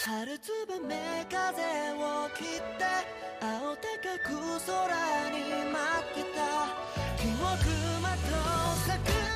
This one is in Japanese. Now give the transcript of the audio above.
春つぶめ風を切って青高く空に舞ってた記憶まと咲く